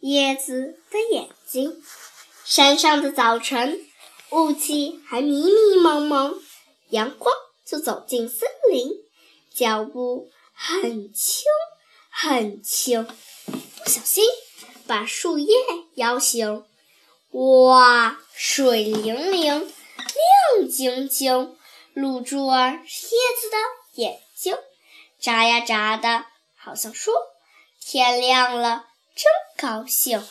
叶子的眼睛。山上的早晨，雾气还迷迷蒙蒙，阳光就走进森林，脚步很轻很轻，不小心把树叶摇醒。哇，水灵灵，亮晶晶，露珠儿是叶子的眼睛，眨呀眨的，好像说：“天亮了，真高兴。”